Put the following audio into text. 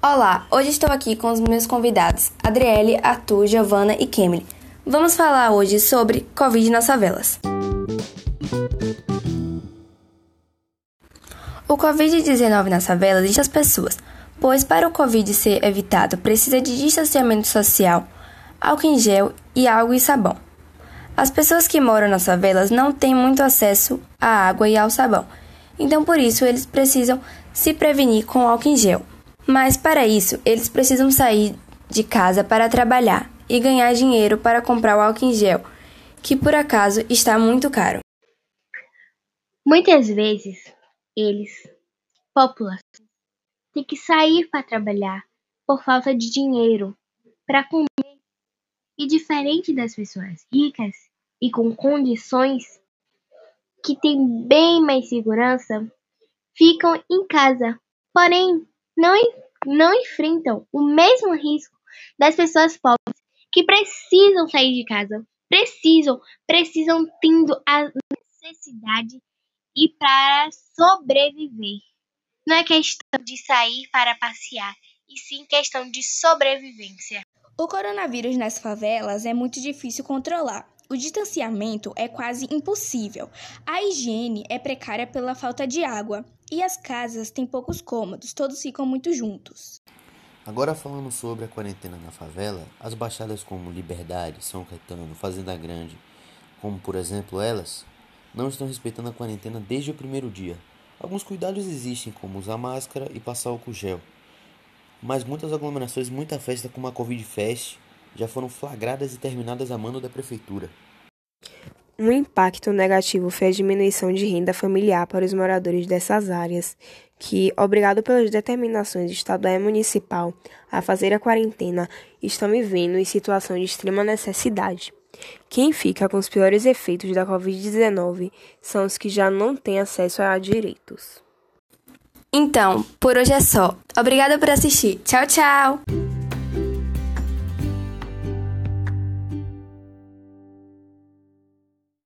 Olá, hoje estou aqui com os meus convidados, Adriele, Arthur, Giovana e Kemily. Vamos falar hoje sobre Covid nas favelas. O Covid-19 nas favelas deixa as pessoas, pois para o Covid ser evitado precisa de distanciamento social, álcool em gel e água e sabão. As pessoas que moram nas favelas não têm muito acesso à água e ao sabão, então por isso eles precisam se prevenir com álcool em gel. Mas para isso, eles precisam sair de casa para trabalhar e ganhar dinheiro para comprar o álcool em gel, que por acaso está muito caro. Muitas vezes, eles, população, têm que sair para trabalhar por falta de dinheiro para comer. E diferente das pessoas ricas e com condições que têm bem mais segurança, ficam em casa. Porém, não, não enfrentam o mesmo risco das pessoas pobres que precisam sair de casa, precisam, precisam tendo a necessidade e para sobreviver. Não é questão de sair para passear, e sim questão de sobrevivência. O coronavírus nas favelas é muito difícil controlar. O distanciamento é quase impossível. A higiene é precária pela falta de água. E as casas têm poucos cômodos, todos ficam muito juntos. Agora falando sobre a quarentena na favela, as baixadas como Liberdade, São Caetano, Fazenda Grande, como por exemplo elas, não estão respeitando a quarentena desde o primeiro dia. Alguns cuidados existem, como usar máscara e passar álcool gel. Mas muitas aglomerações, muita festa como a Covid Fest, já foram flagradas e terminadas a mando da prefeitura. Um impacto negativo foi a diminuição de renda familiar para os moradores dessas áreas, que, obrigado pelas determinações estadual e municipal a fazer a quarentena, estão vivendo em situação de extrema necessidade. Quem fica com os piores efeitos da Covid-19 são os que já não têm acesso a direitos. Então, por hoje é só. Obrigada por assistir. Tchau, tchau!